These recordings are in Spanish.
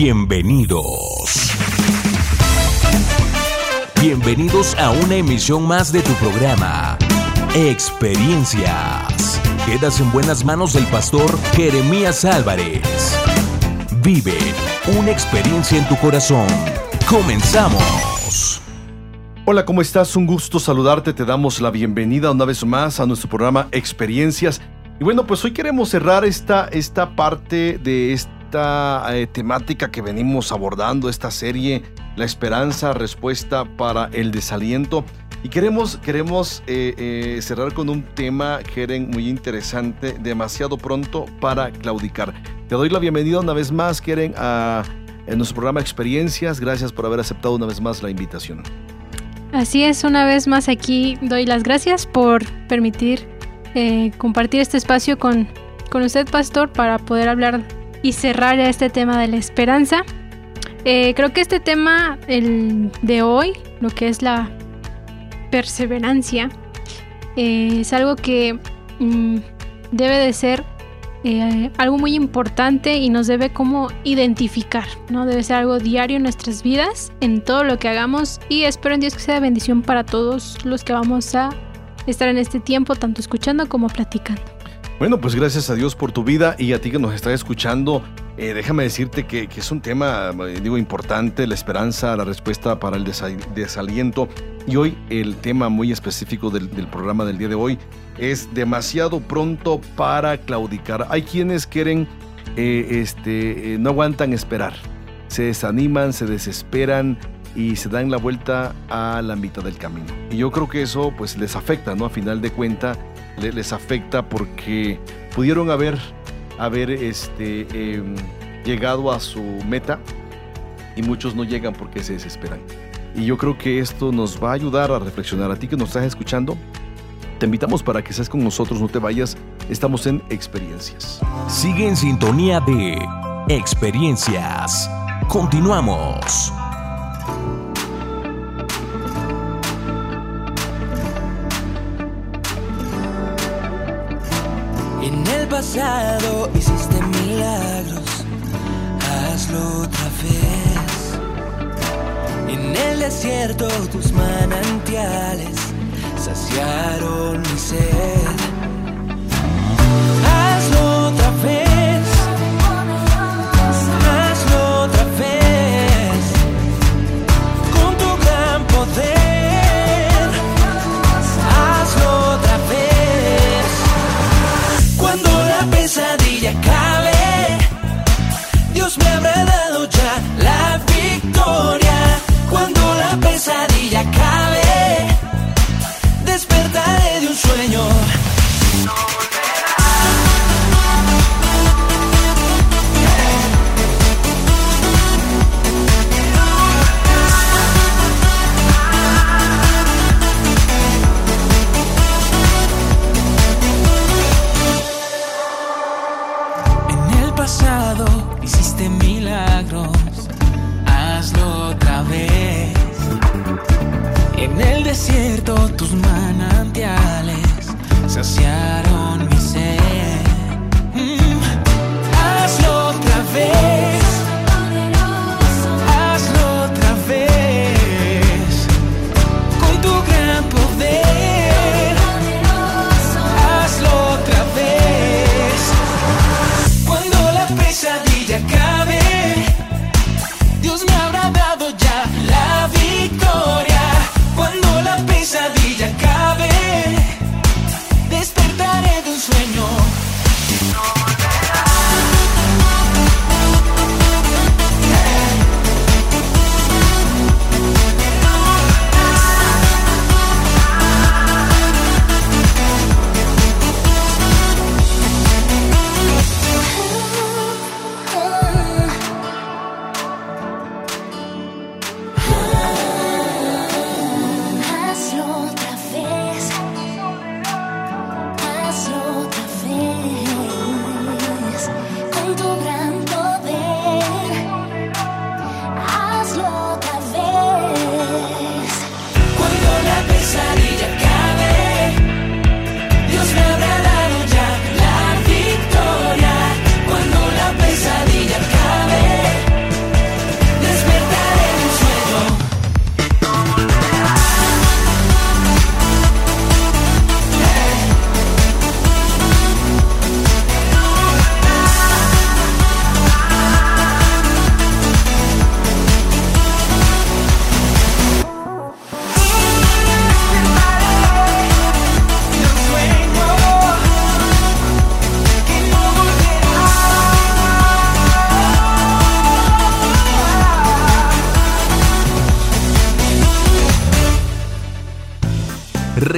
Bienvenidos. Bienvenidos a una emisión más de tu programa, Experiencias. Quedas en buenas manos del pastor Jeremías Álvarez. Vive una experiencia en tu corazón. Comenzamos. Hola, ¿cómo estás? Un gusto saludarte. Te damos la bienvenida una vez más a nuestro programa Experiencias. Y bueno, pues hoy queremos cerrar esta, esta parte de esta eh, temática que venimos abordando, esta serie la esperanza, respuesta para el desaliento. Y queremos, queremos eh, eh, cerrar con un tema, Keren, muy interesante, demasiado pronto para claudicar. Te doy la bienvenida una vez más, Keren, a, nuestro programa Experiencias. Gracias por haber aceptado una vez más la invitación. Así es, una vez más aquí doy las gracias por permitir eh, compartir este espacio con, con usted, Pastor, para poder hablar y cerrar este tema de la esperanza. Eh, creo que este tema el de hoy, lo que es la perseverancia, eh, es algo que mm, debe de ser eh, algo muy importante y nos debe como identificar, ¿no? Debe ser algo diario en nuestras vidas, en todo lo que hagamos y espero en Dios que sea bendición para todos los que vamos a estar en este tiempo, tanto escuchando como platicando. Bueno, pues gracias a Dios por tu vida y a ti que nos estás escuchando. Eh, déjame decirte que, es un tema, eh, digo, importante, la esperanza, la respuesta para el desaliento. Y hoy el tema muy específico del, programa del día de hoy es demasiado pronto para claudicar. Hay quienes quieren, eh, este, no aguantan esperar, se desaniman, se desesperan y se dan la vuelta a la mitad del camino. Y yo creo que eso pues les afecta, ¿no? A final de cuenta les afecta porque pudieron haber haber este, em, llegado a su meta y muchos no llegan porque se desesperan. Y yo creo que esto nos va a ayudar a reflexionar. A ti que nos estás escuchando, te invitamos para que seas con nosotros, no te vayas, estamos en experiencias. Sigue en sintonía de experiencias. Continuamos. Pasado hiciste milagros, hazlo otra vez. En el desierto tus manantiales saciaron mi sed.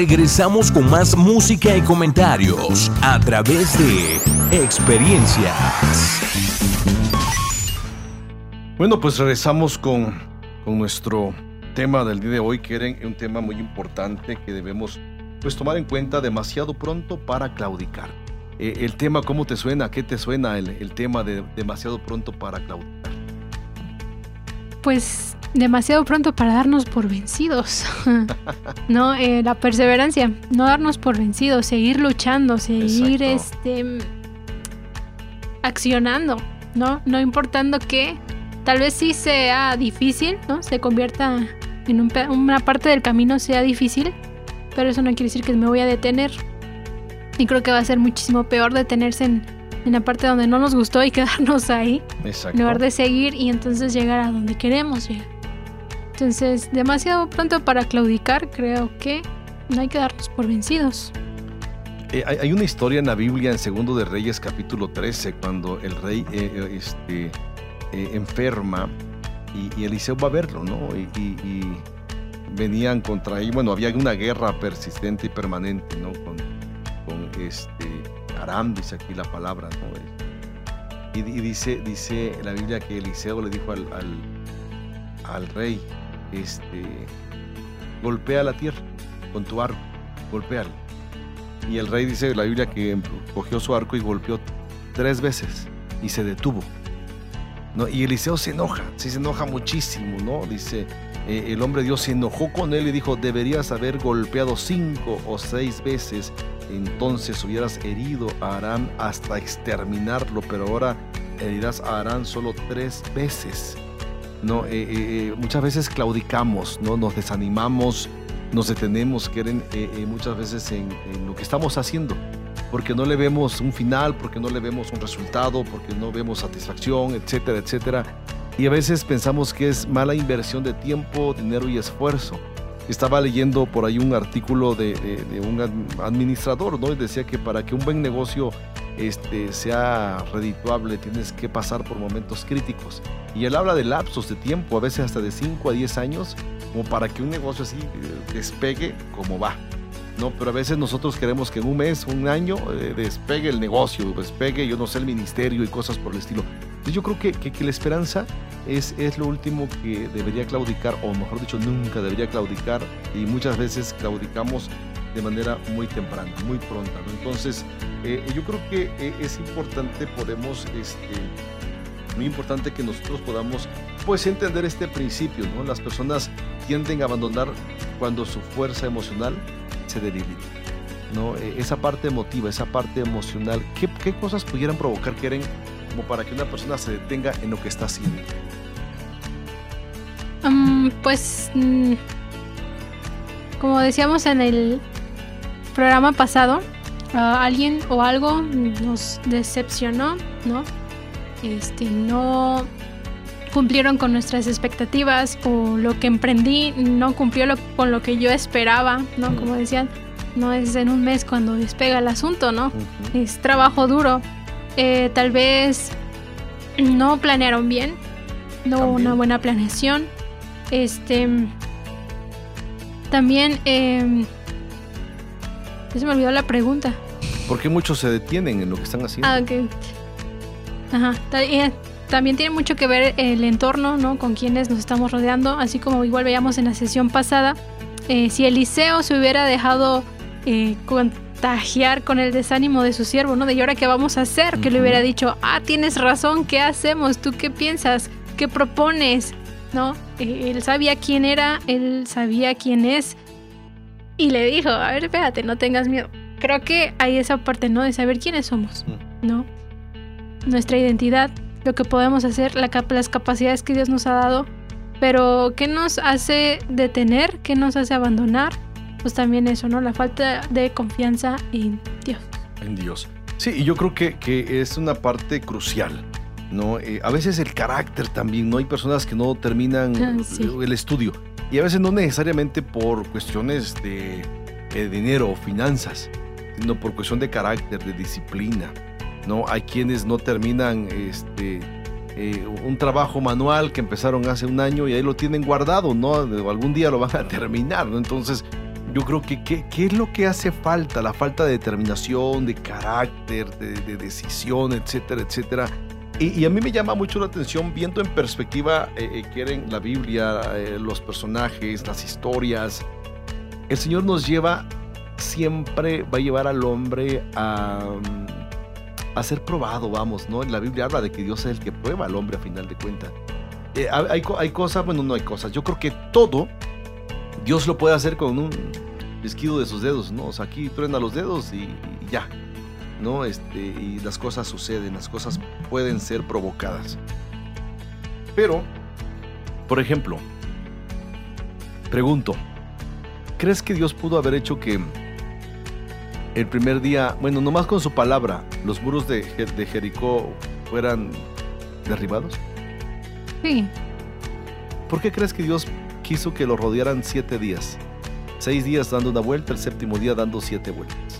Regresamos con más música y comentarios a través de experiencias. Bueno, pues regresamos con, con nuestro tema del día de hoy, que era un tema muy importante que debemos pues tomar en cuenta demasiado pronto para claudicar. Eh, el tema, ¿cómo te suena? ¿Qué te suena el, el tema de demasiado pronto para claudicar? Pues demasiado pronto para darnos por vencidos. no, eh, la perseverancia, no darnos por vencidos, seguir luchando, seguir este accionando, ¿no? No importando que tal vez sí sea difícil, ¿no? Se convierta en una parte del camino sea difícil, pero eso no quiere decir que me voy a detener. Y creo que va a ser muchísimo peor detenerse en, en la parte donde no nos gustó y quedarnos ahí. Exacto. En lugar de seguir y entonces llegar a donde queremos llegar. Entonces, demasiado pronto para claudicar, creo que no hay que darnos por vencidos. Eh, hay, una historia en la Biblia en Segundo de Reyes capítulo 13 cuando el rey eh, eh, este, enferma y, Eliseo va a verlo, ¿no? Y, venían contra él, bueno, había una guerra persistente y permanente, ¿no? Con, este Aram, dice aquí la palabra, ¿no? Y, dice, dice la Biblia que Eliseo le dijo al rey, este, golpea la tierra con tu arco, golpéala. Y el rey dice la Biblia que cogió su arco y golpeó tres veces y se detuvo. ¿no? Y Eliseo se enoja, sí se enoja muchísimo, ¿no? Dice, eh, el hombre Dios se enojó con él y dijo, deberías haber golpeado cinco o seis veces, entonces hubieras herido a Arán hasta exterminarlo, pero ahora herirás a Arán solo tres veces. ¿No? Eh, eh, eh, muchas veces claudicamos, ¿no? Nos desanimamos, nos detenemos, muchas veces en, lo que estamos haciendo, porque no le vemos un final, porque no le vemos un resultado, porque no vemos satisfacción, etcétera, etcétera. Y a veces pensamos que es mala inversión de tiempo, dinero y esfuerzo. Estaba leyendo por ahí un artículo de, de un administrador, ¿no? Y decía que para que un buen negocio este, sea redituable, tienes que pasar por momentos críticos. Y él habla de lapsos de tiempo, a veces hasta de 5 a 10 años, como para que un negocio así eh, despegue como va. No, pero a veces nosotros queremos que en un mes, un año, eh, despegue el negocio, despegue, yo no sé, el ministerio y cosas por el estilo. yo creo que, que, la esperanza es, es lo último que debería claudicar, o mejor dicho, nunca debería claudicar, y muchas veces claudicamos de manera muy temprana, muy pronta. Entonces, eh, yo creo que eh, es importante, podemos, este, muy importante que nosotros podamos, pues, entender este principio, ¿no? Las personas tienden a abandonar cuando su fuerza emocional se debilita, ¿no? E, esa parte emotiva, esa parte emocional, ¿qué, cosas pudieran provocar, quieren, como para que una persona se detenga en lo que está haciendo? Mm, pues, mm, como decíamos en el programa pasado, alguien o algo nos decepcionó, ¿no? Este, no cumplieron con nuestras expectativas o lo que emprendí no cumplió con lo que yo esperaba, ¿no? Como decían, no es en un mes cuando despega el asunto, ¿no? Es trabajo duro. Eh, tal vez no planearon bien, no hubo una buena planeación. Este, también eh, se me olvidó la pregunta. ¿Por qué muchos se detienen en lo que están haciendo? Ah, ok. Ajá. Eh, también tiene mucho que ver el entorno, ¿no? Con quienes nos estamos rodeando, así como igual veíamos en la sesión pasada. Eh, si Eliseo se hubiera dejado eh, contagiar con el desánimo de su siervo, ¿no? De ¿y ahora qué vamos a hacer? Que le hubiera dicho, ah, tienes razón, ¿qué hacemos? ¿Tú qué piensas? ¿Qué propones? ¿No? él sabía quién era, él sabía quién es, y le dijo, a ver, espérate, no tengas miedo. Creo que hay esa parte, ¿no? De saber quiénes somos, mm. ¿no? Nuestra identidad, lo que podemos hacer, la, las capacidades que Dios nos ha dado, pero ¿qué nos hace detener? ¿Qué nos hace abandonar? Pues también eso, ¿no? La falta de confianza en Dios. En Dios. Sí, y yo creo que, que es una parte crucial. ¿no? Eh, a veces el carácter también, ¿no? Hay personas que no terminan ah, el estudio y a veces no necesariamente por cuestiones de, eh, dinero o finanzas, sino por cuestión de carácter, de disciplina. ¿no? Hay quienes no terminan este, eh, un trabajo manual que empezaron hace un año y ahí lo tienen guardado, ¿no? Algún día lo van a terminar, ¿no? Entonces, yo creo que ¿qué, es lo que hace falta? La falta de determinación, de carácter, de, de decisión, etcétera, etcétera. Y, y, a mí me llama mucho la atención viendo en perspectiva, eh, eh, quieren la Biblia, eh, los personajes, las historias. El Señor nos lleva, siempre va a llevar al hombre a, a ser probado, vamos, ¿no? En la Biblia habla de que Dios es el que prueba al hombre a final de cuentas. Eh, hay, hay cosas, bueno, no hay cosas. Yo creo que todo Dios lo puede hacer con un esquido de sus dedos, ¿no? O sea, aquí truena los dedos y, y ya, ¿no? Este, y las cosas suceden, las cosas pueden ser provocadas. Pero, por ejemplo, pregunto, ¿crees que Dios pudo haber hecho que el primer día, bueno, nomás con su palabra, los muros de, de Jericó fueran derribados? Sí. ¿Por qué crees que Dios quiso que lo rodearan siete días? Seis días dando una vuelta, el séptimo día dando siete vueltas.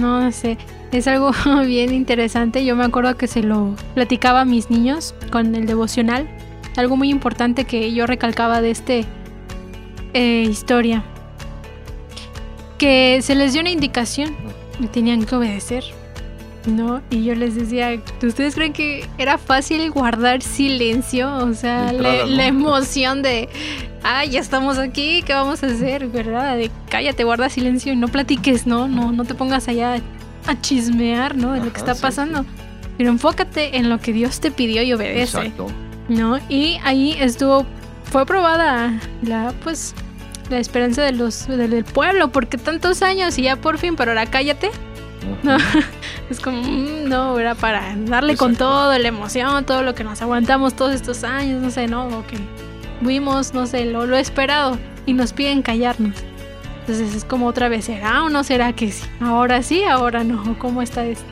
No sé, es algo bien interesante. Yo me acuerdo que se lo platicaba a mis niños con el devocional. Algo muy importante que yo recalcaba de este eh, historia. Que se les dio una indicación y tenían que obedecer. ¿no? Y yo les decía, ¿ustedes creen que era fácil guardar silencio? O sea, entrada, la, ¿no? la emoción de, ah, ya estamos aquí, ¿qué vamos a hacer? ¿Verdad? De cállate, guarda silencio y no platiques, ¿no? No, no te pongas allá a chismear, ¿no? De lo que está sí, pasando. Pero enfócate en lo que Dios te pidió y obedece, Exacto. ¿no? Y ahí estuvo, fue aprobada la, pues, la esperanza de los, del, pueblo, porque tantos años y ya por fin, pero ahora cállate. No, es como, mm, no, era para darle con todo, la emoción, todo lo que nos aguantamos todos estos años, no sé, no, o que vimos, no sé, lo, lo esperado y nos piden callarnos. Entonces es como otra vez, ¿será o no será que sí? Ahora sí, ahora no, ¿cómo está esto?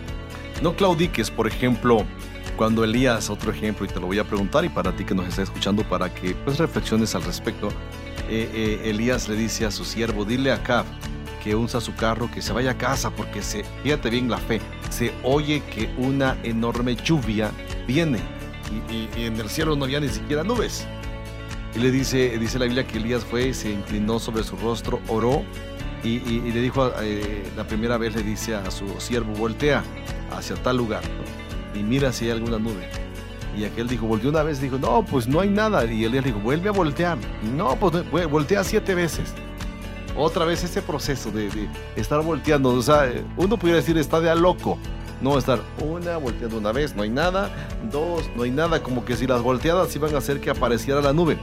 No claudiques, por ejemplo, cuando Elías, otro ejemplo, y te lo voy a preguntar, y para ti que nos está escuchando, para que pues reflexiones al respecto, eh, eh, Elías le dice a su siervo, dile a Acab que usa su carro, que se vaya a casa, porque se, fíjate bien la fe, se oye que una enorme lluvia viene, y, y- y en el cielo no había ni siquiera nubes. Y le dice, dice la Biblia que Elías fue, se inclinó sobre su rostro, oró, y, le dijo, eh, la primera vez le dice a su siervo, voltea hacia tal lugar y mira si hay alguna nube. Y aquel dijo, volteó una vez, dijo, no, pues no hay nada. Y Elías dijo, vuelve a voltear. No, pues voltea siete veces. Otra vez ese proceso de, de estar volteando. O sea, uno pudiera decir, está de a loco. No, estar una, volteando una vez, no hay nada. Dos, no hay nada. Como que si las volteadas iban a hacer que apareciera la nube.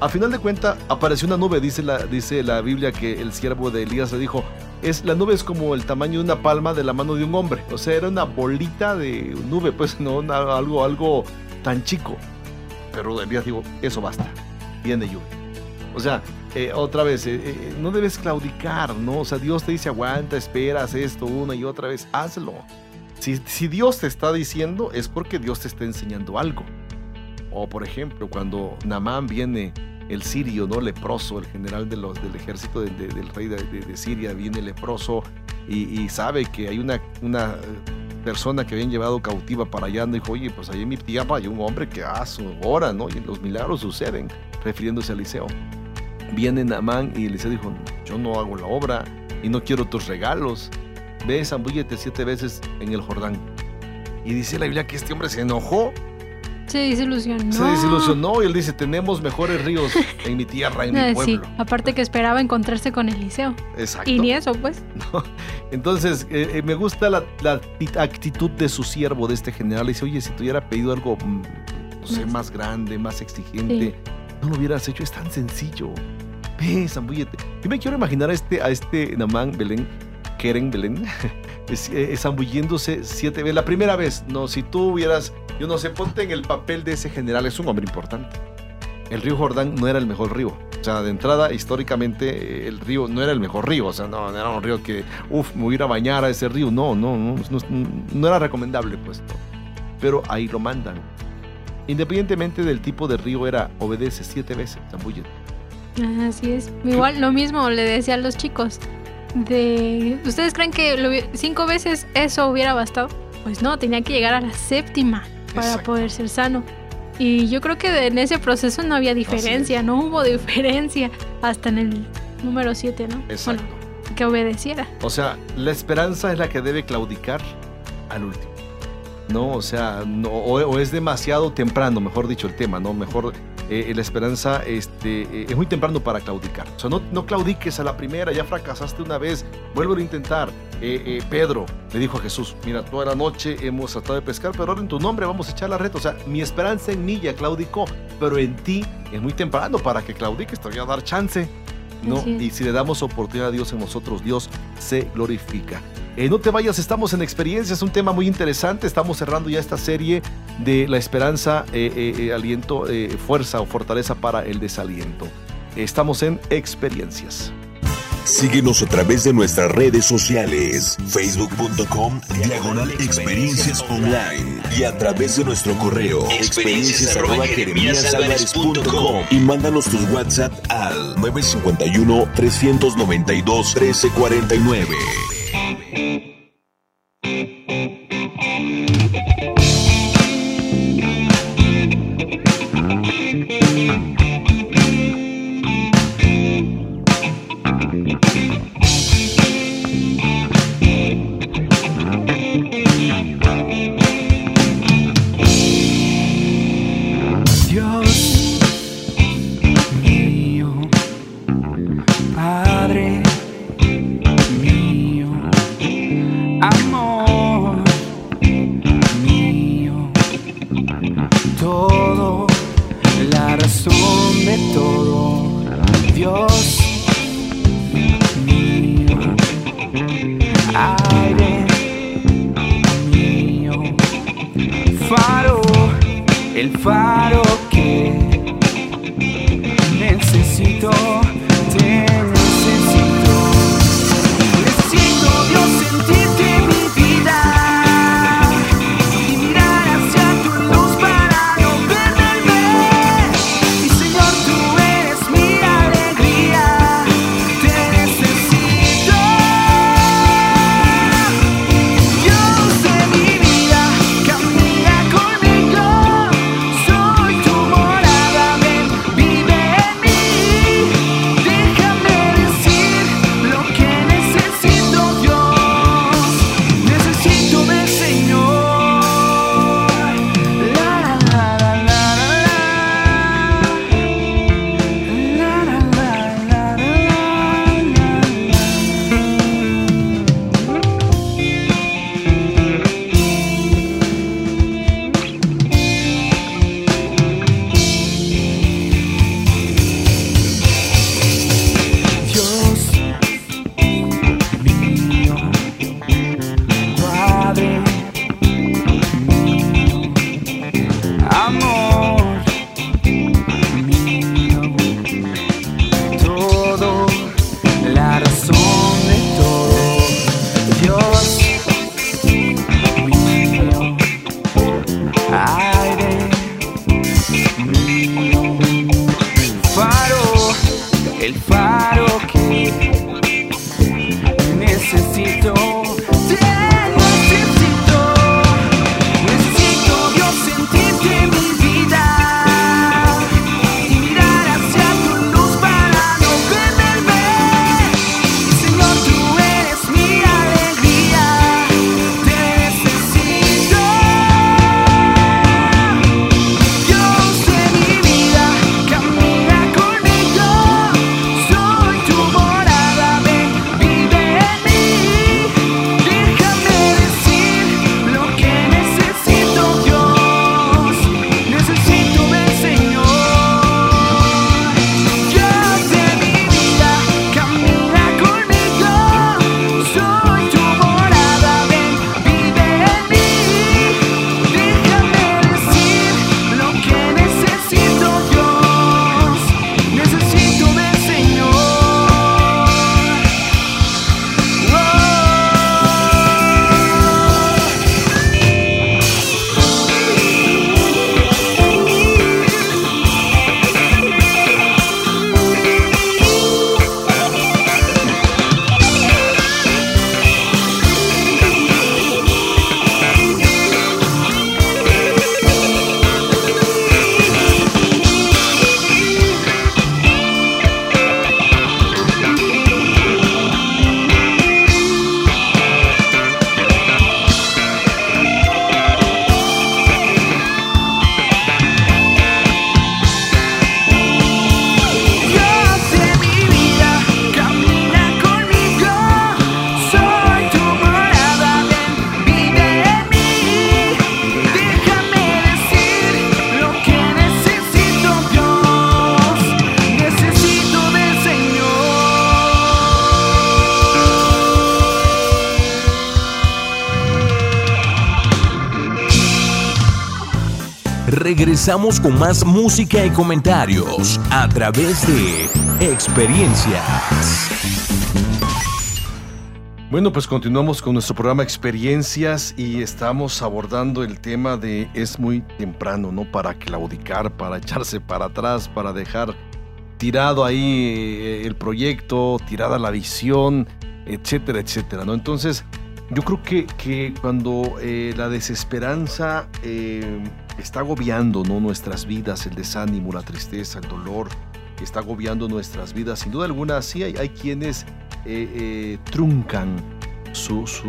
A final de cuentas, apareció una nube, dice la, dice la Biblia que el siervo de Elías le dijo, es, la nube es como el tamaño de una palma de la mano de un hombre. O sea, era una bolita de nube, pues no una- algo, algo tan chico. Pero Elías dijo, eso basta, viene lluvia. O sea, eh, otra vez, eh, eh, no debes claudicar, ¿no? O sea, Dios te dice, aguanta, espera, haz esto una y otra vez, hazlo. Si, Dios te está diciendo, es porque Dios te está enseñando algo. O por ejemplo, cuando Namán viene, el sirio, ¿no? Leproso, el general del ejército de- de- del rey de, Siria, viene leproso y, sabe que hay una, eh, persona que habían llevado cautiva para allá, y dijo, oye, pues ahí en mi tierra hay un hombre que hace ora, ¿no? Y los milagros suceden, refiriéndose a Eliseo. Viene Namán y Eliseo dijo, yo no hago la obra y no quiero tus regalos. Ve, zambúllete siete veces en el Jordán. Y dice la Biblia que este hombre se enojó se desilusionó. se desilusionó y él dice, tenemos mejores ríos en mi tierra, en mi Ah, sí, pueblo. aparte que esperaba encontrarse con Eliseo. Exacto. Y ni eso, pues. Entonces, eh, eh, me gusta la, la acti- actitud de su siervo, de este general. Le dice, oye, si te hubiera pedido algo, mm, no sé, Más. más grande, más exigente, no lo hubieras hecho, es tan sencillo. Ve, zambúllete. Yo me quiero imaginar a este, a este Namán Belén, Keren Belén, es- eh, zambulléndose siete veces. La primera vez, no, si tú hubieras, yo no sé, ponte en el papel de ese general, es un hombre importante. El río Jordán no era el mejor río. O sea, de entrada, históricamente, eh, el río no era el mejor río. O sea, no, no era un río que, uff, me voy a ir a bañar a ese río. No, no, no, no, no era recomendable, pues. no. Pero ahí lo mandan. Independientemente del tipo de río, era obedece siete veces, zambúllete. Así es. Igual lo mismo le decía a los chicos. De, ¿Ustedes creen que lo cinco veces eso hubiera bastado? Pues no, tenía que llegar a la séptima para Exacto. poder ser sano. Y yo creo que en ese proceso no había diferencia, no hubo diferencia hasta en el número 7, ¿no? Exacto. Bueno, que obedeciera. O sea, la esperanza es la que debe claudicar al último. ¿no? O sea, no, o, o es demasiado temprano, mejor dicho, el tema, ¿no? Mejor eh, la esperanza este, eh, es muy temprano para claudicar. O sea, no, no claudiques a la primera, ya fracasaste una vez, vuelve a intentar. Eh, Pedro le dijo a Jesús, mira, toda la noche hemos tratado de pescar, pero ahora en tu nombre vamos a echar la red. O sea, mi esperanza en mí ya claudicó, pero en ti es muy temprano para que claudiques, te voy a dar chance. ¿no? Y si le damos oportunidad a Dios en nosotros, Dios se glorifica. Eh, no te vayas, estamos en experiencia, es un tema muy interesante. Estamos cerrando ya esta serie de la esperanza, eh, eh, aliento, fuerza o fortaleza para el desaliento. Estamos en experiencias. Síguenos a través de nuestras redes sociales, facebook.com, diagonal experiencias online y a través de nuestro correo experiencias y mándanos tus WhatsApp al 951 392 1349. Thank regresamos con más música y comentarios a través de experiencias. Bueno, pues continuamos con nuestro programa Experiencias y estamos abordando el tema de es muy temprano, ¿no? Para claudicar, para echarse para atrás, para dejar tirado ahí eh, el proyecto, tirada la visión, etcétera, etcétera, ¿no? Entonces, yo creo que, que cuando eh, la desesperanza eh, está agobiando ¿no? nuestras vidas, el desánimo, la tristeza, el dolor, está agobiando nuestras vidas, sin duda alguna, sí hay, hay quienes eh, eh, truncan sus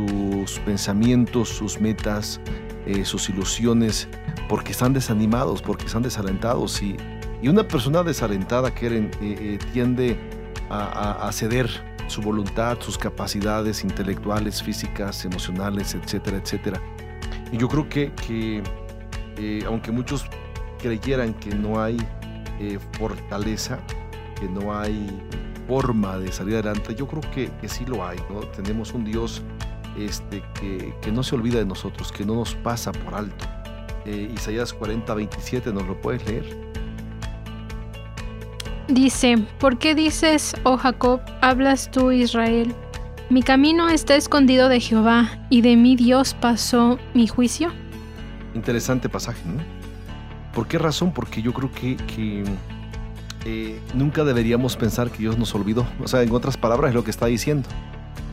pensamientos, sus metas, eh, sus ilusiones, porque están desanimados, porque están desalentados. Y, y una persona desalentada que tiende a, ceder su voluntad, sus capacidades intelectuales, físicas, emocionales, etcétera, etcétera. Y yo creo que, que aunque muchos creyeran que no hay fortaleza, que no hay forma de salir adelante, yo creo que, sí lo hay. Tenemos un Dios este, que, que, no se olvida de nosotros, que no nos pasa por alto. Eh, Isaías 40, 27, ¿nos lo puedes leer? Dice, ¿por qué dices, oh Jacob, hablas tú, Israel? Mi camino está escondido de Jehová, y de mi Dios pasó mi juicio. Interesante pasaje, ¿no? ¿Por qué razón? Porque yo creo que, que eh, nunca deberíamos pensar que Dios nos olvidó. O sea, en otras palabras es lo que está diciendo.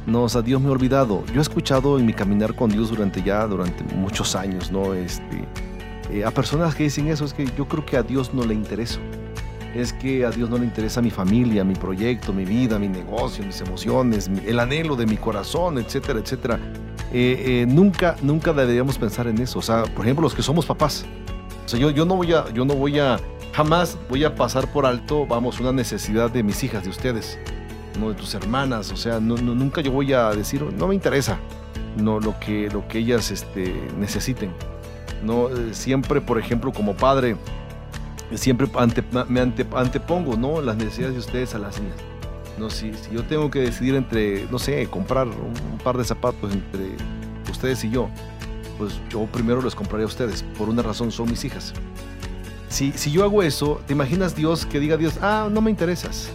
No, o sea, Dios me ha olvidado. Yo he escuchado en mi caminar con Dios durante ya, durante muchos años, ¿no? Este, eh, a personas que dicen eso, es que yo creo que a Dios no le interesa. Es que a Dios no le interesa mi familia, mi proyecto, mi vida, mi negocio, mis emociones, el anhelo de mi corazón, etcétera, etcétera. Eh, nunca, nunca deberíamos pensar en eso. O sea, por ejemplo, los que somos papás. O sea, yo, yo no voy a, yo no voy a Jamás voy a pasar por alto, vamos, una necesidad de mis hijas, de ustedes, no de tus hermanas. O sea, nunca yo voy a decir, no me interesa no, lo, que, lo que ellas este, necesiten. No, eh, siempre, por ejemplo, como padre, siempre me antepongo ¿no? las necesidades de ustedes a las mías. No, si, si yo tengo que decidir entre, no sé, comprar un, par de zapatos entre ustedes y yo, pues yo primero les compraría a ustedes. Por una razón, son mis hijas. Si, si yo hago eso, ¿te imaginas Dios que diga a Dios, ah, no me interesas?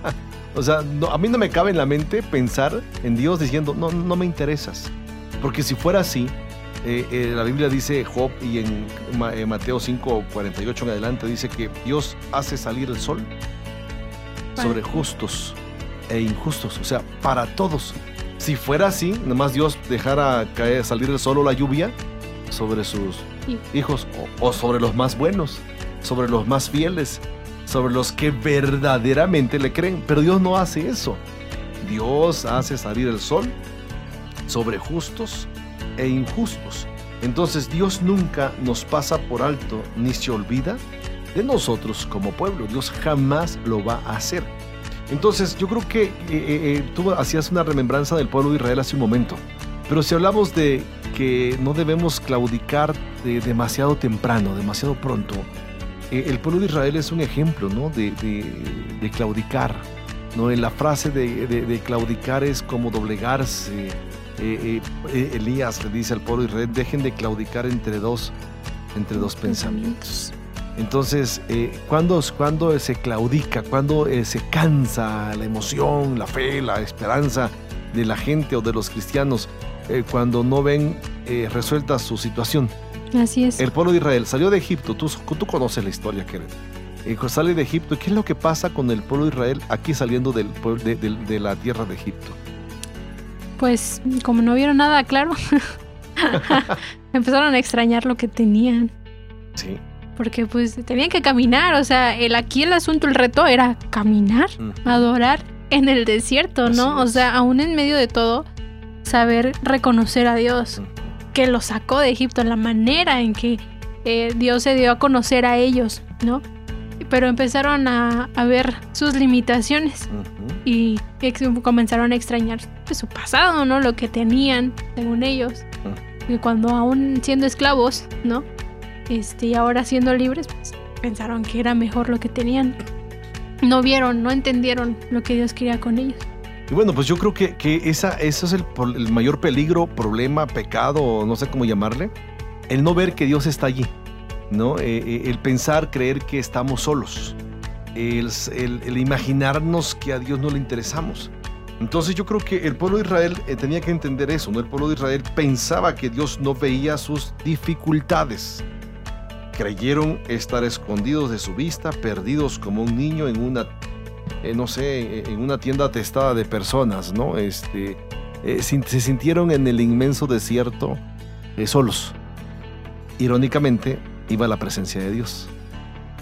o sea, a mí no me cabe en la mente pensar en Dios diciendo, no, no me interesas. Porque si fuera así, eh, eh, la Biblia dice Job y en eh, Mateo 5, 48 en adelante dice que Dios hace salir el sol sobre justos e injustos, o sea, para todos. Si fuera así, nomás Dios dejara caer, salir el sol o la lluvia sobre sus hijos o, sobre los más buenos, sobre los más fieles, sobre los que verdaderamente le creen. Pero Dios no hace eso. Dios hace salir el sol sobre justos e injustos. Entonces Dios nunca nos pasa por alto ni se olvida de nosotros como pueblo. Dios jamás lo va a hacer. Entonces yo creo que eh, eh, eh, tú hacías una remembranza del pueblo de Israel hace un momento. Pero si hablamos de que no debemos claudicar de demasiado temprano, demasiado pronto. Eh, el pueblo de Israel es un ejemplo ¿no? de, claudicar. ¿no? En la frase de, claudicar es como doblegarse. Elías le dice al pueblo de Israel, dejen de claudicar entre dos, entre dos pensamientos. Entonces, cuando, cuando se claudica, cuando se cansa la emoción, la fe, la esperanza de la gente o de los cristianos, eh, cuando no ven eh, resuelta su situación. Así es. El pueblo de Israel salió de Egipto, tú, tú conoces la historia, que eh, sale de Egipto. ¿Qué es lo que pasa con el pueblo de Israel aquí saliendo del, de, de la tierra de Egipto? Pues como no vieron nada, claro, empezaron a extrañar lo que tenían. Sí. Porque pues tenían que caminar, o sea, el, aquí el asunto, el reto era caminar, adorar en el desierto, ¿no? O sea, aún en medio de todo, saber reconocer a Dios, que los sacó de Egipto, la manera en que eh, Dios se dio a conocer a ellos, ¿no? Pero empezaron a, ver sus limitaciones y comenzaron a extrañar pues, su pasado, ¿no? Lo que tenían, según ellos. Y cuando aún siendo esclavos, ¿no? Este, y ahora siendo libres, pues pensaron que era mejor lo que tenían. No vieron, no entendieron lo que Dios quería con ellos. Y bueno, pues yo creo que, que esa, eso es el, el, mayor peligro, problema, pecado, no sé cómo llamarle, el no ver que Dios está allí. ¿no? Eh, eh, el pensar, creer que estamos solos, el, el, imaginarnos que a Dios no le interesamos. Entonces yo creo que el pueblo de Israel eh, tenía que entender eso, ¿no? El pueblo de Israel pensaba que Dios no veía sus dificultades. Creyeron estar escondidos de su vista, perdidos como un niño en una, no sé, en una tienda atestada de personas, ¿no? Este, se sintieron en el inmenso desierto solos. Irónicamente, iba la presencia de Dios.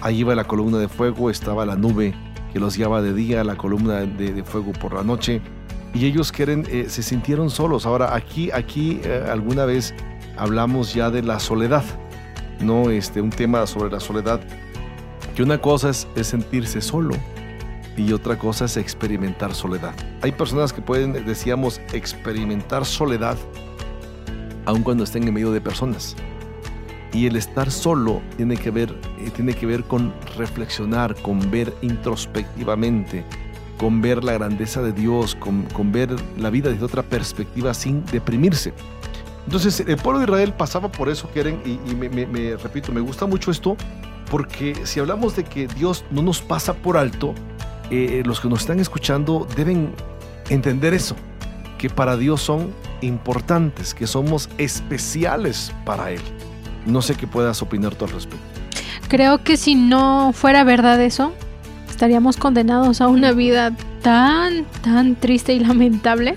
Ahí iba la columna de fuego, estaba la nube que los guiaba de día, la columna de, fuego por la noche. Y ellos quieren, eh, se sintieron solos. Ahora, aquí, aquí eh, alguna vez hablamos ya de la soledad, ¿no? Este, un tema sobre la soledad. Que una cosa es, sentirse solo y otra cosa es experimentar soledad. Hay personas que pueden, decíamos, experimentar soledad aun cuando estén en medio de personas. Y el estar solo tiene que ver, eh, tiene que ver con reflexionar, con ver introspectivamente, con ver la grandeza de Dios, con, con ver la vida desde otra perspectiva sin deprimirse. Entonces el pueblo de Israel pasaba por eso, Keren, y, y me, repito, me gusta mucho esto, porque si hablamos de que Dios no nos pasa por alto, eh, los que nos están escuchando deben entender eso, que para Dios son importantes, que somos especiales para Él. No sé qué puedas opinar tú al respecto. Creo que si no fuera verdad eso, estaríamos condenados a una vida tan, tan triste y lamentable.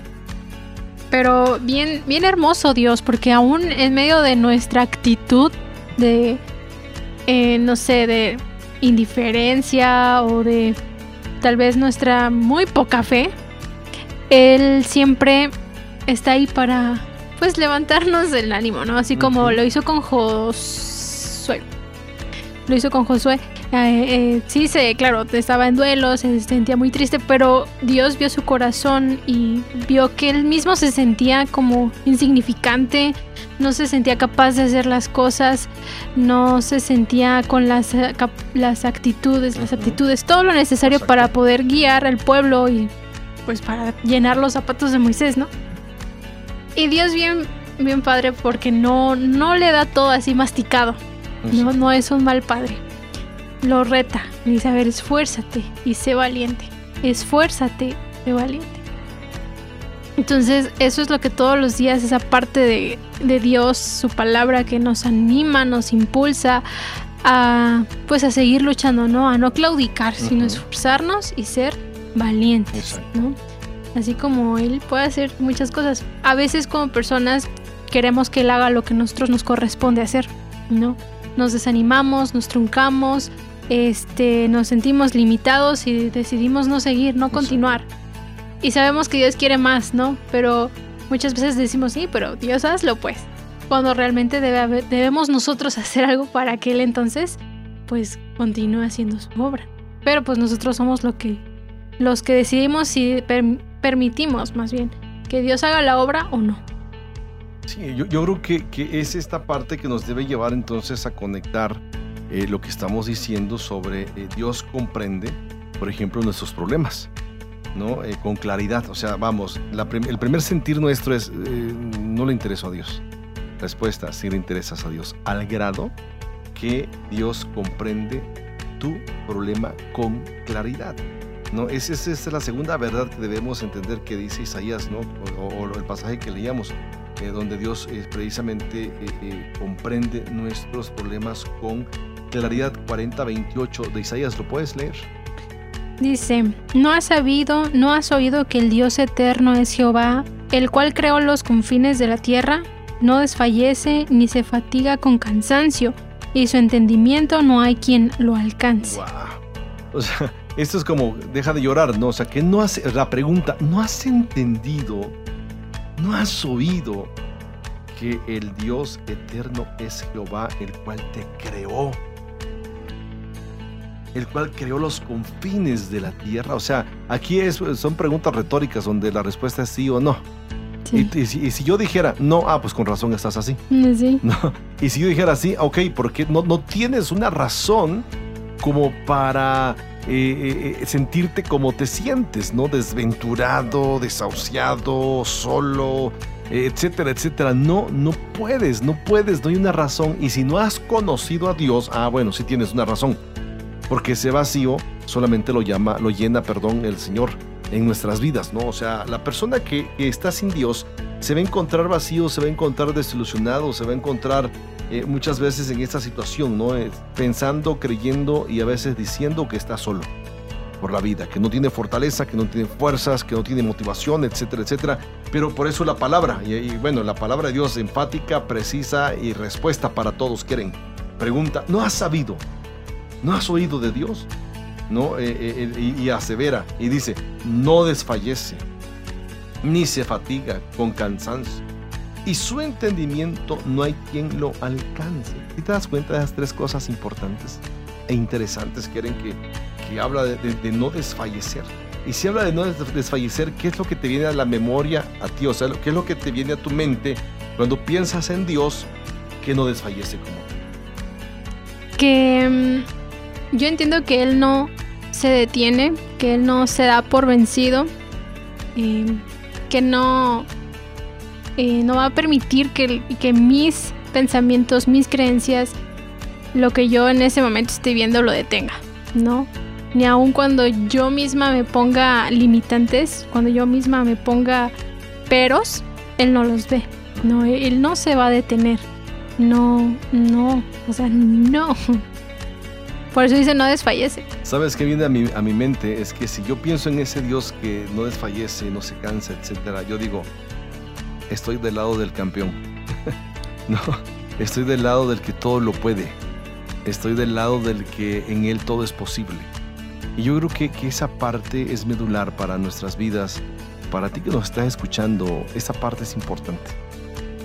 Pero bien, bien hermoso Dios, porque aún en medio de nuestra actitud de, eh, no sé, de indiferencia o de tal vez nuestra muy poca fe, Él siempre está ahí para pues levantarnos el ánimo, ¿no? Así como lo hizo con Josué. Lo hizo con Josué. Eh, eh, sí, se, claro, estaba en duelo, se sentía muy triste, pero Dios vio su corazón y vio que él mismo se sentía como insignificante, no se sentía capaz de hacer las cosas, no se sentía con las, las actitudes, las aptitudes, todo lo necesario para poder guiar al pueblo y pues para llenar los zapatos de Moisés, ¿no? Y Dios bien, bien padre porque no, no le da todo así masticado. No, no es un mal padre. Lo reta. Le dice, a ver, esfuérzate y sé valiente. Esfuérzate, sé valiente. Entonces, eso es lo que todos los días, esa parte de, de Dios, su palabra que nos anima, nos impulsa a pues a seguir luchando, ¿no? A no claudicar, sino esforzarnos y ser valientes, ¿no? así como Él puede hacer muchas cosas. A veces como personas queremos que Él haga lo que nosotros nos corresponde hacer, ¿no? Nos desanimamos, nos truncamos, este, nos sentimos limitados y decidimos no seguir, no continuar. Y sabemos que Dios quiere más, ¿no? Pero muchas veces decimos, sí, pero Dios hazlo pues. Cuando realmente debe debemos nosotros hacer algo para que Él entonces, pues, continúe haciendo su obra. Pero pues nosotros somos lo que, los que decidimos si permitimos más bien que Dios haga la obra o no. Sí, yo, creo que, que, es esta parte que nos debe llevar entonces a conectar eh, lo que estamos diciendo sobre eh, Dios comprende, por ejemplo, nuestros problemas, ¿no? Eh, con claridad. O sea, vamos, el primer sentir nuestro es, no le intereso a Dios. Respuesta, sí le interesas a Dios, al grado que Dios comprende tu problema con claridad. ¿no? Esa es, la segunda verdad que debemos entender que dice Isaías, ¿no? o, el pasaje que leíamos, donde Dios precisamente comprende nuestros problemas con claridad 40-28 de Isaías. ¿Lo puedes leer? Dice, ¿no has sabido, no has oído que el Dios eterno es Jehová, el cual creó los confines de la tierra? No desfallece ni se fatiga con cansancio, y su entendimiento no hay quien lo alcance. O sea, esto es como, deja de llorar, ¿no? O sea, que no has, la pregunta, ¿no has entendido, no has oído que el Dios eterno es Jehová, el cual te creó? El cual creó los confines de la tierra. O sea, aquí es, son preguntas retóricas donde la respuesta es sí o no. Y, si, yo dijera, no, ah, pues con razón estás así. Sí. Y si yo dijera sí, ok, porque no, no tienes una razón como para eh, eh, sentirte como te sientes, ¿no? Desventurado, desahuciado, solo, etcétera, etcétera. No, no puedes, no puedes, no hay una razón. Y si no has conocido a Dios, ah, bueno, sí tienes una razón. Porque ese vacío solamente lo llama, lo llena, perdón, el Señor en nuestras vidas, ¿no? O sea, la persona que, está sin Dios se va a encontrar vacío, se va a encontrar desilusionado, se va a encontrar eh, muchas veces en esta situación, ¿no? Eh, pensando, creyendo y a veces diciendo que está solo por la vida, que no tiene fortaleza, que no tiene fuerzas, que no tiene motivación, etcétera, etcétera. Pero por eso la palabra, y, bueno, la palabra de Dios enfática, precisa y respuesta para todos quieren. Pregunta, ¿no has sabido? ¿No has oído de Dios? ¿No? Eh, eh, eh, y, asevera, y dice, no desfallece, ni se fatiga con cansancio. Y su entendimiento no hay quien lo alcance. ¿Y te das cuenta de esas tres cosas importantes e interesantes que que que habla de, no desfallecer. Y si habla de no desfallecer, ¿qué es lo que te viene a la memoria a ti? O sea, ¿qué es lo que te viene a tu mente cuando piensas en Dios que no desfallece como Que mm, yo entiendo que Él no se detiene, que Él no se da por vencido, que no, eh, no va a permitir que, que mis pensamientos, mis creencias, lo que yo en ese momento estoy viendo lo detenga, ¿no? ni aun cuando yo misma me ponga limitantes, cuando yo misma me ponga peros, él no los ve. No, él no se va a detener. No, no, o sea, no. Por eso dice no desfallece. ¿Sabes qué viene a mi, a mi mente? Es que si yo pienso en ese Dios que no desfallece, no se cansa, etcétera, yo digo, estoy del lado del campeón. no, estoy del lado del que todo lo puede. Estoy del lado del que en él todo es posible. Y yo creo que, que esa parte es medular para nuestras vidas. Para ti que nos estás escuchando, esa parte es importante.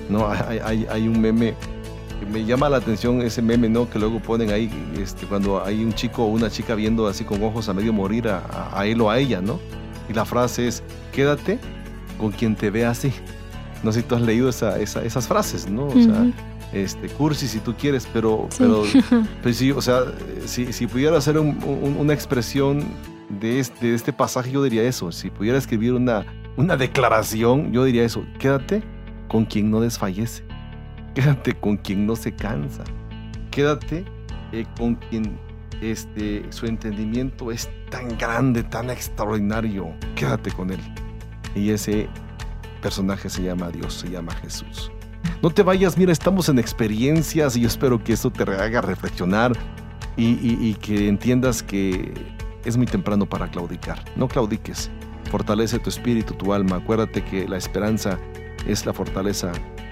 ¿no? Hay, hay, hay un meme me llama la atención, ese meme ¿no? que luego ponen ahí este, cuando hay un chico o una chica viendo así con ojos a medio morir a, a, él o a ella. ¿no? Y la frase es, quédate con quien te vea así. No sé si tú has leído esa, esa, esas frases, ¿no? O sea, este, cursi si tú quieres, pero, pero, pues sí, o sea, si, si pudiera hacer una expresión de este, de este pasaje, yo diría eso. Si pudiera escribir una, una declaración, yo diría eso. Quédate con quien no desfallece. Quédate con quien no se cansa. Quédate eh, con quien este, su entendimiento es tan grande, tan extraordinario. Quédate con él. Y ese personaje se llama Dios, se llama Jesús. No te vayas, mira, estamos en experiencias y yo espero que eso te haga reflexionar y, que entiendas que es muy temprano para claudicar. No claudiques, fortalece tu espíritu, tu alma. Acuérdate que la esperanza es la fortaleza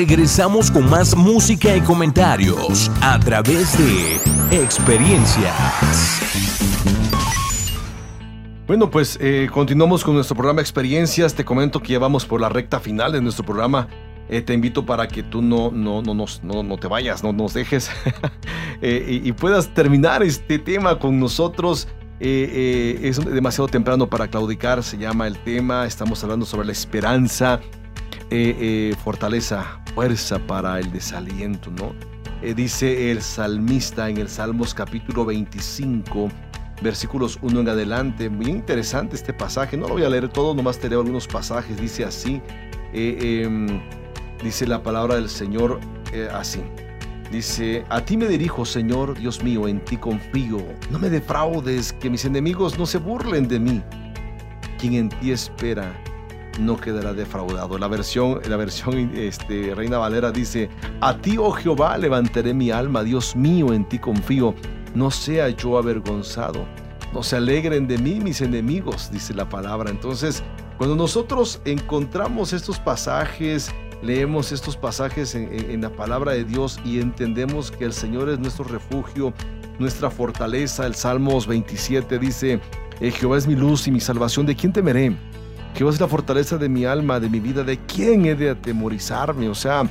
Regresamos con más música y comentarios a través de experiencias. Bueno, pues eh, continuamos con nuestro programa Experiencias. Te comento que ya vamos por la recta final de nuestro programa. Eh, te invito para que tú no, no, no, no, no te vayas, no nos dejes eh, y, puedas terminar este tema con nosotros. es demasiado temprano para claudicar, se llama el tema. Estamos hablando sobre la esperanza. Fortaleza, fuerza para el desaliento, ¿no? Eh, dice el salmista en el Salmos capítulo 25, versículos 1 en adelante. Muy interesante este pasaje, no lo voy a leer todo, nomás te leo algunos pasajes. Dice así, em, dice la palabra del Señor así. Dice, a ti me dirijo, Señor, Dios mío, en ti confío. No me defraudes, que mis enemigos no se burlen de mí. Quien en ti espera, no quedará defraudado. La versión, la versión este, Reina Valera dice, a ti, oh Jehová, levantaré mi alma, Dios mío, en ti confío, no sea yo avergonzado, no se alegren de mí mis enemigos, dice la palabra. Entonces, cuando nosotros encontramos estos pasajes, leemos estos pasajes en, la palabra de Dios y entendemos que el Señor es nuestro refugio, nuestra fortaleza, el Salmos 27 dice, eh, Jehová es mi luz y mi salvación, ¿de quién temeré? Jehová es la fortaleza de mi alma, de mi vida, ¿de quién he de atemorizarme? O sea,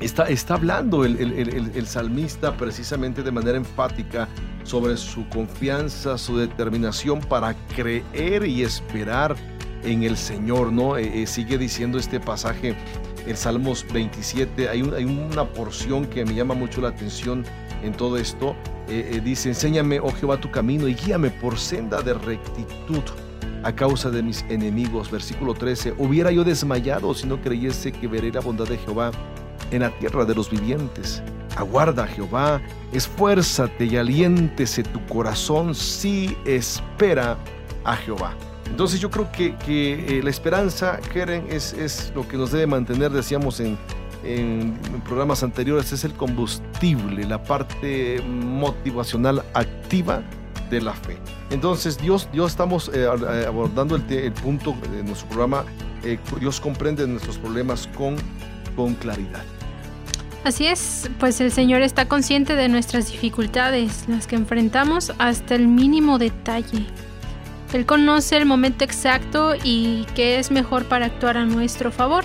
está, está hablando el, el, salmista precisamente de manera enfática sobre su confianza, su determinación para creer y esperar en el Señor, ¿no? Eh, eh, sigue diciendo este pasaje, el Salmos 27, hay, hay, una porción que me llama mucho la atención en todo esto. Eh, dice, enséñame, oh Jehová, tu camino y guíame por senda de rectitud a causa de mis enemigos. Versículo 13. Hubiera yo desmayado si no creyese que veré la bondad de Jehová en la tierra de los vivientes. Aguarda Jehová, esfuérzate y aliéntese tu corazón si espera a Jehová. Entonces yo creo que, que eh, la esperanza, Keren, es, es lo que nos debe mantener, decíamos en, en programas anteriores, es el combustible, la parte motivacional activa de la fe. Entonces, Dios, Dios estamos eh, eh, abordando el, punto de nuestro programa. Eh, Dios comprende nuestros problemas con, con claridad. Así es, pues el Señor está consciente de nuestras dificultades, las que enfrentamos hasta el mínimo detalle. Él conoce el momento exacto y qué es mejor para actuar a nuestro favor.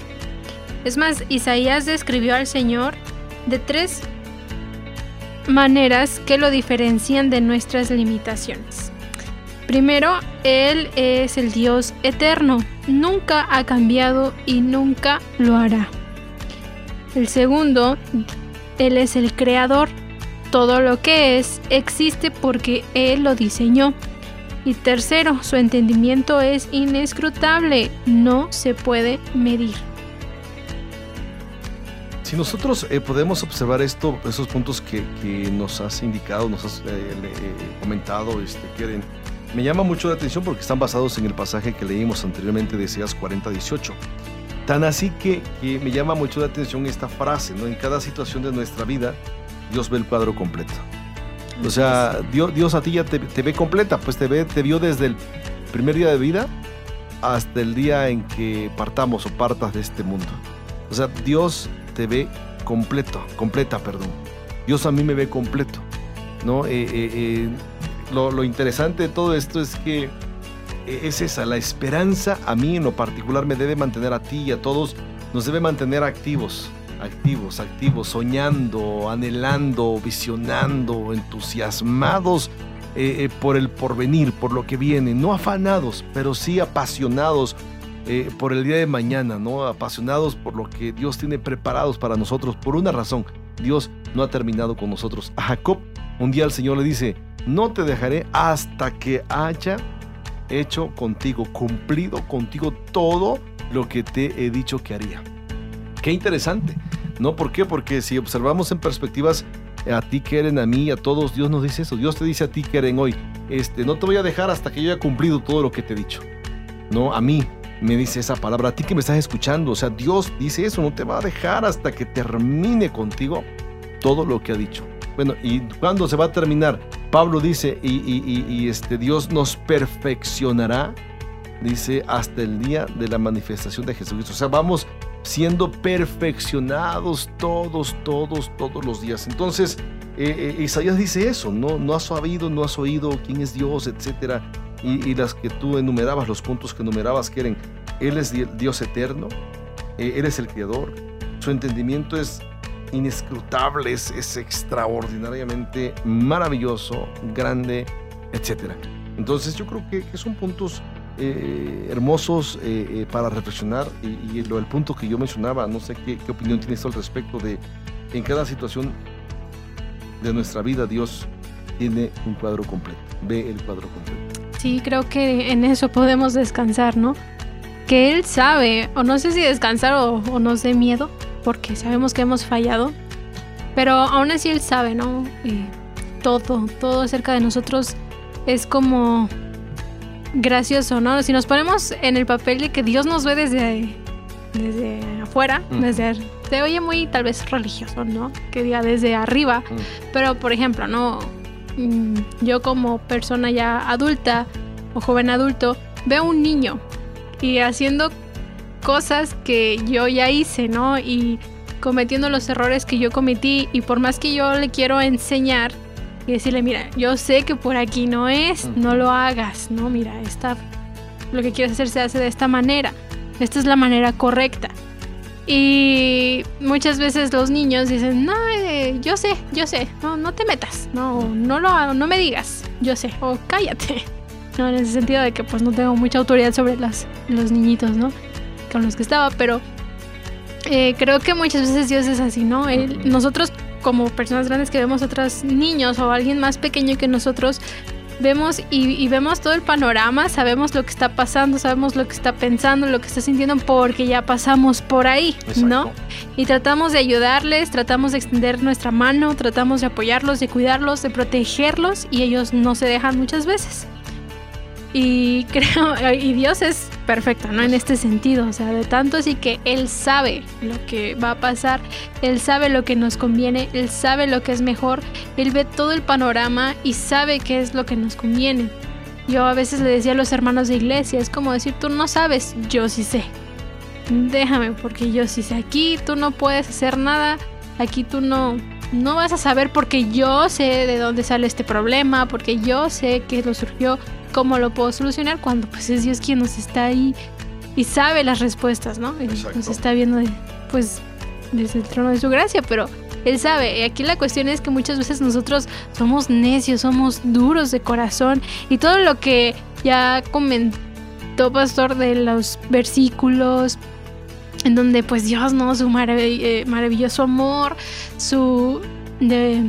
Es más, Isaías describió al Señor de tres maneras que lo diferencian de nuestras limitaciones. Primero, Él es el Dios eterno, nunca ha cambiado y nunca lo hará. El segundo, Él es el creador, todo lo que es existe porque Él lo diseñó. Y tercero, su entendimiento es inescrutable, no se puede medir. Si nosotros eh, podemos observar esto, esos puntos que, nos has indicado, nos has eh, eh, comentado, este, Keren, me llama mucho la atención porque están basados en el pasaje que leímos anteriormente de Isaías 40-18. Tan así que, me llama mucho la atención esta frase, ¿no? En cada situación de nuestra vida, Dios ve el cuadro completo. O sea, Dios, Dios a ti ya te, ve completa, pues te, ve, te vio desde el primer día de vida hasta el día en que partamos o partas de este mundo. O sea, Dios te ve completo, completa, perdón. Dios a mí me ve completo, ¿no? Eh, eh, eh, lo, interesante de todo esto es que es esa, la esperanza a mí en lo particular me debe mantener a ti y a todos, nos debe mantener activos, activos, activos, soñando, anhelando, visionando, entusiasmados por el porvenir, por lo que viene, no afanados, pero sí apasionados eh, por el día de mañana, ¿no? Apasionados por lo que Dios tiene preparados para nosotros. Por una razón, Dios no ha terminado con nosotros. A Jacob Un día el Señor le dice, no te dejaré hasta que haya hecho contigo, cumplido contigo todo lo que te he dicho que haría. Qué interesante, ¿no? ¿Por qué? Porque si observamos en perspectivas a ti Keren, a mí, a todos, Dios nos dice eso. Dios te dice a ti Keren hoy, este, no te voy a dejar hasta que yo haya cumplido todo lo que te he dicho. No, a mí me dice esa palabra, a ti que me estás escuchando, o sea, Dios dice eso, no te va a dejar hasta que termine contigo todo lo que ha dicho. Bueno, ¿y cuándo se va a terminar? Pablo dice, y, este, Dios nos perfeccionará, dice, hasta el día de la manifestación de Jesucristo. O sea, vamos siendo perfeccionados todos, todos, todos los días. Entonces, eh, eh, Isaías dice eso, ¿no? No has sabido, no has oído quién es Dios, etcétera. Y, las que tú enumerabas, los puntos que enumerabas, que eran, Él es Dios eterno, eh, Él es el Creador, su entendimiento es inescrutable, es, extraordinariamente maravilloso, grande, etc. Entonces yo creo que, son puntos eh, hermosos eh, para reflexionar y, lo, el punto que yo mencionaba, no sé qué, opinión tienes al respecto de en cada situación de nuestra vida Dios tiene un cuadro completo, ve el cuadro completo. Sí, creo que en eso podemos descansar, ¿no? Que Él sabe, o no sé si descansar o, o nos dé miedo, porque sabemos que hemos fallado, pero aún así Él sabe, ¿no? todo, todo acerca de nosotros es como gracioso, ¿no? Si nos ponemos en el papel de que Dios nos ve desde, desde afuera, mm. desde se oye muy tal vez religioso, ¿no? Que diga desde arriba, mm. pero por ejemplo, ¿no? Yo como persona ya adulta o joven adulto veo un niño y haciendo cosas que yo ya hice, ¿no? Y cometiendo los errores que yo cometí y por más que yo le quiero enseñar y decirle, mira, yo sé que por aquí no es, no lo hagas, ¿no? Mira, esta, lo que quieres hacer se hace de esta manera, esta es la manera correcta. Y muchas veces los niños dicen, no, eh, yo sé, yo sé, no, no te metas, no, no lo no me digas, yo sé, o cállate. No, en ese sentido de que pues no tengo mucha autoridad sobre las, los niñitos, ¿no? con los que estaba, pero eh, creo que muchas veces Dios es así, ¿no? nosotros como personas grandes que vemos a otros niños o alguien más pequeño que nosotros, vemos y, vemos todo el panorama, sabemos lo que está pasando, sabemos lo que está pensando, lo que está sintiendo, porque ya pasamos por ahí, ¿no? Y tratamos de ayudarles, tratamos de extender nuestra mano, tratamos de apoyarlos, de cuidarlos, de protegerlos y ellos no se dejan muchas veces. Y creo, y Dios es perfecto, ¿no? En este sentido, o sea, de tanto así que Él sabe lo que va a pasar, Él sabe lo que nos conviene, Él sabe lo que es mejor, Él ve todo el panorama y sabe qué es lo que nos conviene. Yo a veces le decía a los hermanos de iglesia, es como decir, tú no sabes, yo sí sé. Déjame, porque yo sí sé. Aquí tú no puedes hacer nada, aquí tú no, no vas a saber porque yo sé de dónde sale este problema, porque yo sé que lo surgió cómo lo puedo solucionar cuando pues es Dios quien nos está ahí y sabe las respuestas, ¿no? Nos está viendo pues desde el trono de su gracia, pero él sabe. Y aquí la cuestión es que muchas veces nosotros somos necios, somos duros de corazón y todo lo que ya comentó Pastor de los versículos en donde pues Dios, ¿no? Su eh, maravilloso amor, su... De,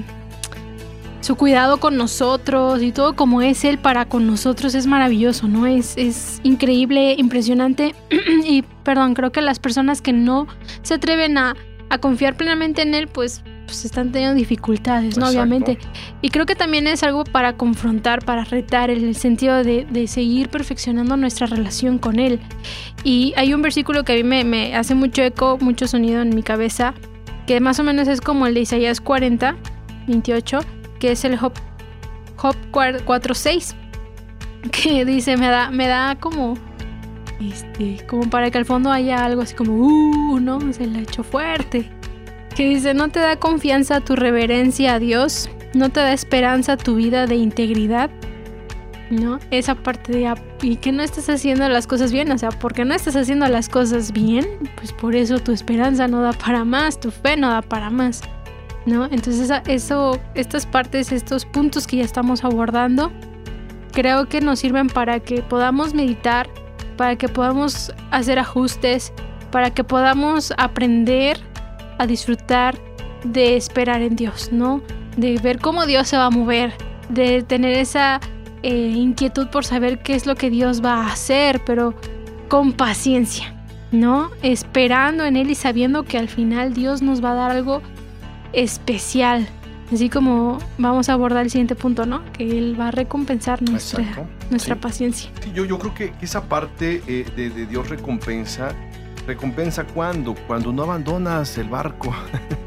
su cuidado con nosotros y todo como es Él para con nosotros es maravilloso, ¿no? Es, es increíble, impresionante. y perdón, creo que las personas que no se atreven a, confiar plenamente en Él, pues, pues están teniendo dificultades, ¿no? Obviamente. Y creo que también es algo para confrontar, para retar, en el sentido de, de, seguir perfeccionando nuestra relación con Él. Y hay un versículo que a mí me, me hace mucho eco, mucho sonido en mi cabeza, que más o menos es como el de Isaías 40, 28 que es el Hop, Hop 46, que dice, me da, me da como, este, como para que al fondo haya algo así como, uh, no, se le ha hecho fuerte. Que dice, no te da confianza tu reverencia a Dios, no te da esperanza tu vida de integridad, ¿no? Esa parte de, y que no estás haciendo las cosas bien, o sea, porque no estás haciendo las cosas bien, pues por eso tu esperanza no da para más, tu fe no da para más. ¿No? Entonces eso, estas partes, estos puntos que ya estamos abordando, creo que nos sirven para que podamos meditar, para que podamos hacer ajustes, para que podamos aprender a disfrutar de esperar en Dios, ¿no? de ver cómo Dios se va a mover, de tener esa eh, inquietud por saber qué es lo que Dios va a hacer, pero con paciencia, ¿no? Esperando en Él y sabiendo que al final Dios nos va a dar algo especial. Así como vamos a abordar el siguiente punto, ¿no? Que Él va a recompensar nuestra, Exacto. nuestra Sí. paciencia. Sí, yo, yo creo que esa parte eh, de, de Dios recompensa, recompensa cuando, cuando no abandonas el barco,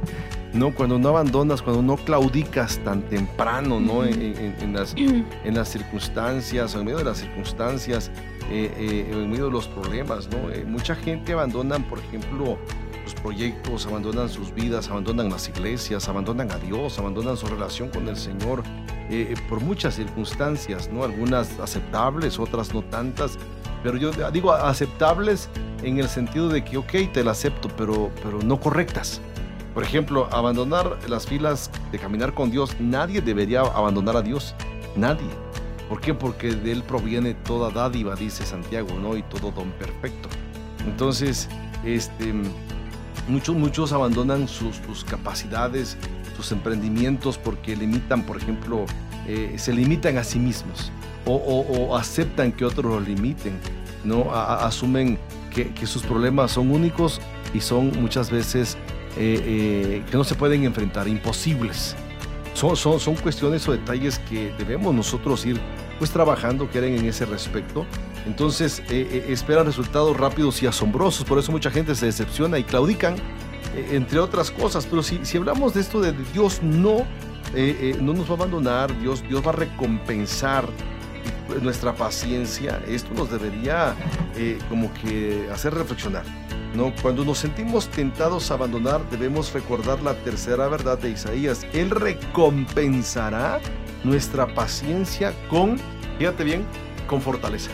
no, cuando no abandonas, cuando no claudicas tan temprano, ¿no? En, en- en las, en las circunstancias, en medio de las circunstancias, eh, eh, en medio de los problemas, ¿no? Eh, mucha gente abandonan, por ejemplo, sus proyectos, abandonan sus vidas, abandonan las iglesias, abandonan a Dios, abandonan su relación con el Señor eh, eh, por muchas circunstancias, ¿no? Algunas aceptables, otras no tantas, pero yo digo aceptables en el sentido de que, ok, te la acepto, pero, pero no correctas. Por ejemplo, abandonar las filas de caminar con Dios, nadie debería abandonar a Dios, nadie. ¿Por qué? Porque de Él proviene toda dádiva, dice Santiago, ¿no? Y todo don perfecto. Entonces, este, muchos, muchos abandonan sus, sus capacidades, sus emprendimientos porque limitan, por ejemplo, eh, se limitan a sí mismos o, o- o aceptan que otros los limiten, ¿no? A- asumen que, que sus problemas son únicos y son muchas veces eh, eh, que no se pueden enfrentar, imposibles. Son, son, son cuestiones o detalles que debemos nosotros ir pues trabajando, quieren en ese respecto. Entonces eh, eh, esperan resultados rápidos y asombrosos, por eso mucha gente se decepciona y claudican, eh, entre otras cosas. Pero si, si hablamos de esto de Dios no, no nos va a abandonar, Dios, Dios va a recompensar nuestra paciencia, esto nos debería como que hacer reflexionar. ¿no? Cuando nos sentimos tentados a abandonar, debemos recordar la tercera verdad de Isaías. Él recompensará nuestra paciencia con, fíjate bien, con fortaleza.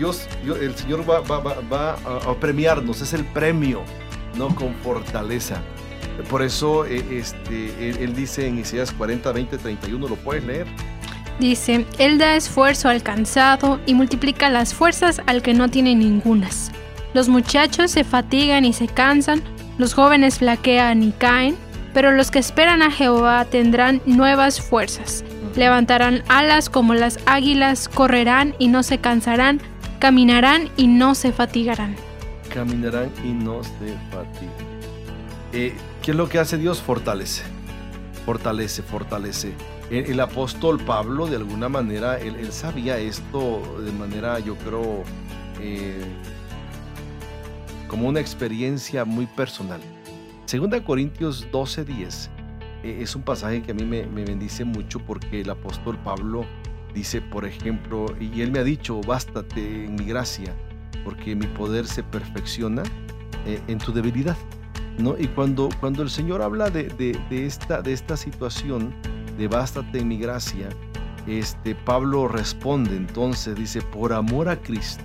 Dios, Dios- el Señor va, va- va- va a, a premiarnos, es el premio, no con fortaleza. Por eso eh, este, él, él dice en Isaías 40, 20, 31, ¿lo puedes leer? Dice, Él da esfuerzo al cansado y multiplica las fuerzas al que no tiene ningunas. Los muchachos se fatigan y se cansan, los jóvenes flaquean y caen, pero los que esperan a Jehová tendrán nuevas fuerzas. Levantarán alas como las águilas, correrán y no se cansarán, caminarán y no se fatigarán. caminarán y no se fatigan. Eh, ¿Qué es lo que hace Dios? Fortalece, fortalece, fortalece. El, apóstol Pablo, de alguna manera, él, sabía esto de manera, yo creo, eh, como una experiencia muy personal. Segunda Corintios 12:10 eh, es un pasaje que a mí me bendice mucho porque el apóstol Pablo dice, por ejemplo, y él me ha dicho, bástate en mi gracia, porque mi poder se perfecciona eh, en tu debilidad. ¿no? Y cuando, cuando el Señor habla de, de- esta, de esta situación, de bástate en mi gracia, este, Pablo responde entonces, dice, por amor a Cristo.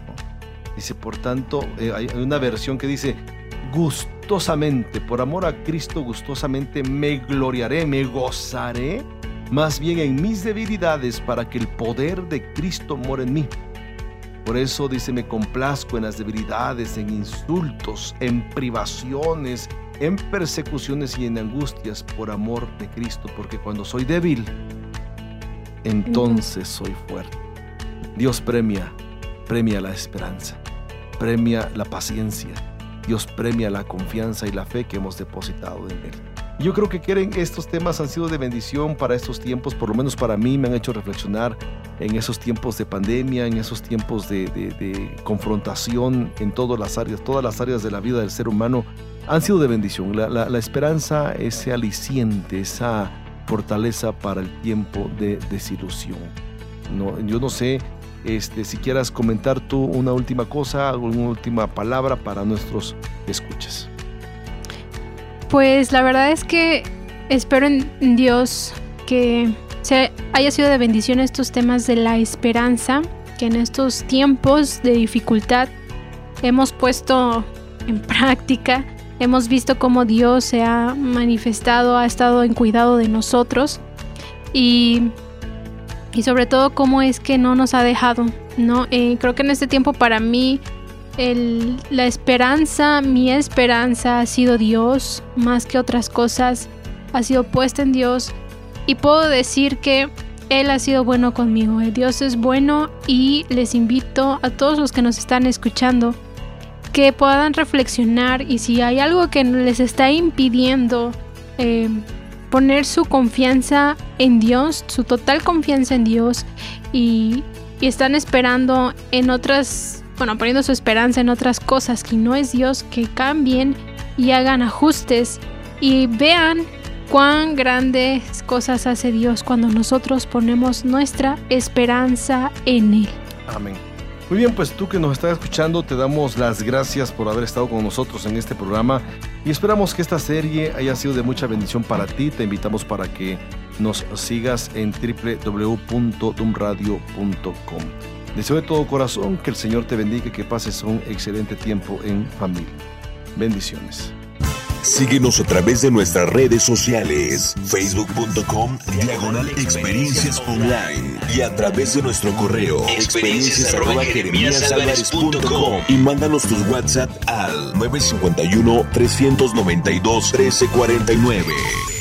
Dice, por tanto, eh, hay una versión que dice, gustosamente, por amor a Cristo, gustosamente me gloriaré, me gozaré, más bien en mis debilidades, para que el poder de Cristo more en mí. Por eso dice, me complazco en las debilidades, en insultos, en privaciones, en persecuciones y en angustias por amor de Cristo, porque cuando soy débil, entonces soy fuerte. Dios premia, premia la esperanza, premia la paciencia, Dios premia la confianza y la fe que hemos depositado en Él. Yo creo que quieren estos temas han sido de bendición para estos tiempos, por lo menos para mí me han hecho reflexionar en esos tiempos de pandemia, en esos tiempos de, de- de confrontación en todas las áreas, todas las áreas de la vida del ser humano han sido de bendición. La, la- la esperanza, ese aliciente, esa fortaleza para el tiempo de desilusión. No, yo no sé este, si quieras comentar tú una última cosa, alguna última palabra para nuestros escuchas. Pues la verdad es que espero en Dios que se haya sido de bendición estos temas de la esperanza, que en estos tiempos de dificultad hemos puesto en práctica, hemos visto cómo Dios se ha manifestado, ha estado en cuidado de nosotros y, y sobre todo cómo es que no nos ha dejado, ¿no? Eh, creo que en este tiempo para mí la esperanza, mi esperanza ha sido Dios más que otras cosas. ha sido puesta en Dios y puedo decir que Él ha sido bueno conmigo. Eh, Dios es bueno y les invito a todos los que nos están escuchando que puedan reflexionar y si hay algo que les está impidiendo eh, poner su confianza en Dios, su total confianza en Dios y, y están esperando en otras, bueno, poniendo su esperanza en otras cosas que no es Dios, que cambien y hagan ajustes y vean cuán grandes cosas hace Dios cuando nosotros ponemos nuestra esperanza en Él. Amén. Muy bien, pues tú que nos estás escuchando, te damos las gracias por haber estado con nosotros en este programa y esperamos que esta serie haya sido de mucha bendición para ti. Te invitamos para que nos sigas en www.dumradio.com. Deseo de todo corazón que el Señor te bendiga y que pases un excelente tiempo en familia. Bendiciones. Síguenos a través de nuestras redes sociales, facebook.com, diagonal experiencias online y a través de nuestro correo, experiencias arroba jeremíasalvarez.com y mándanos tus WhatsApp al 951 392 1349.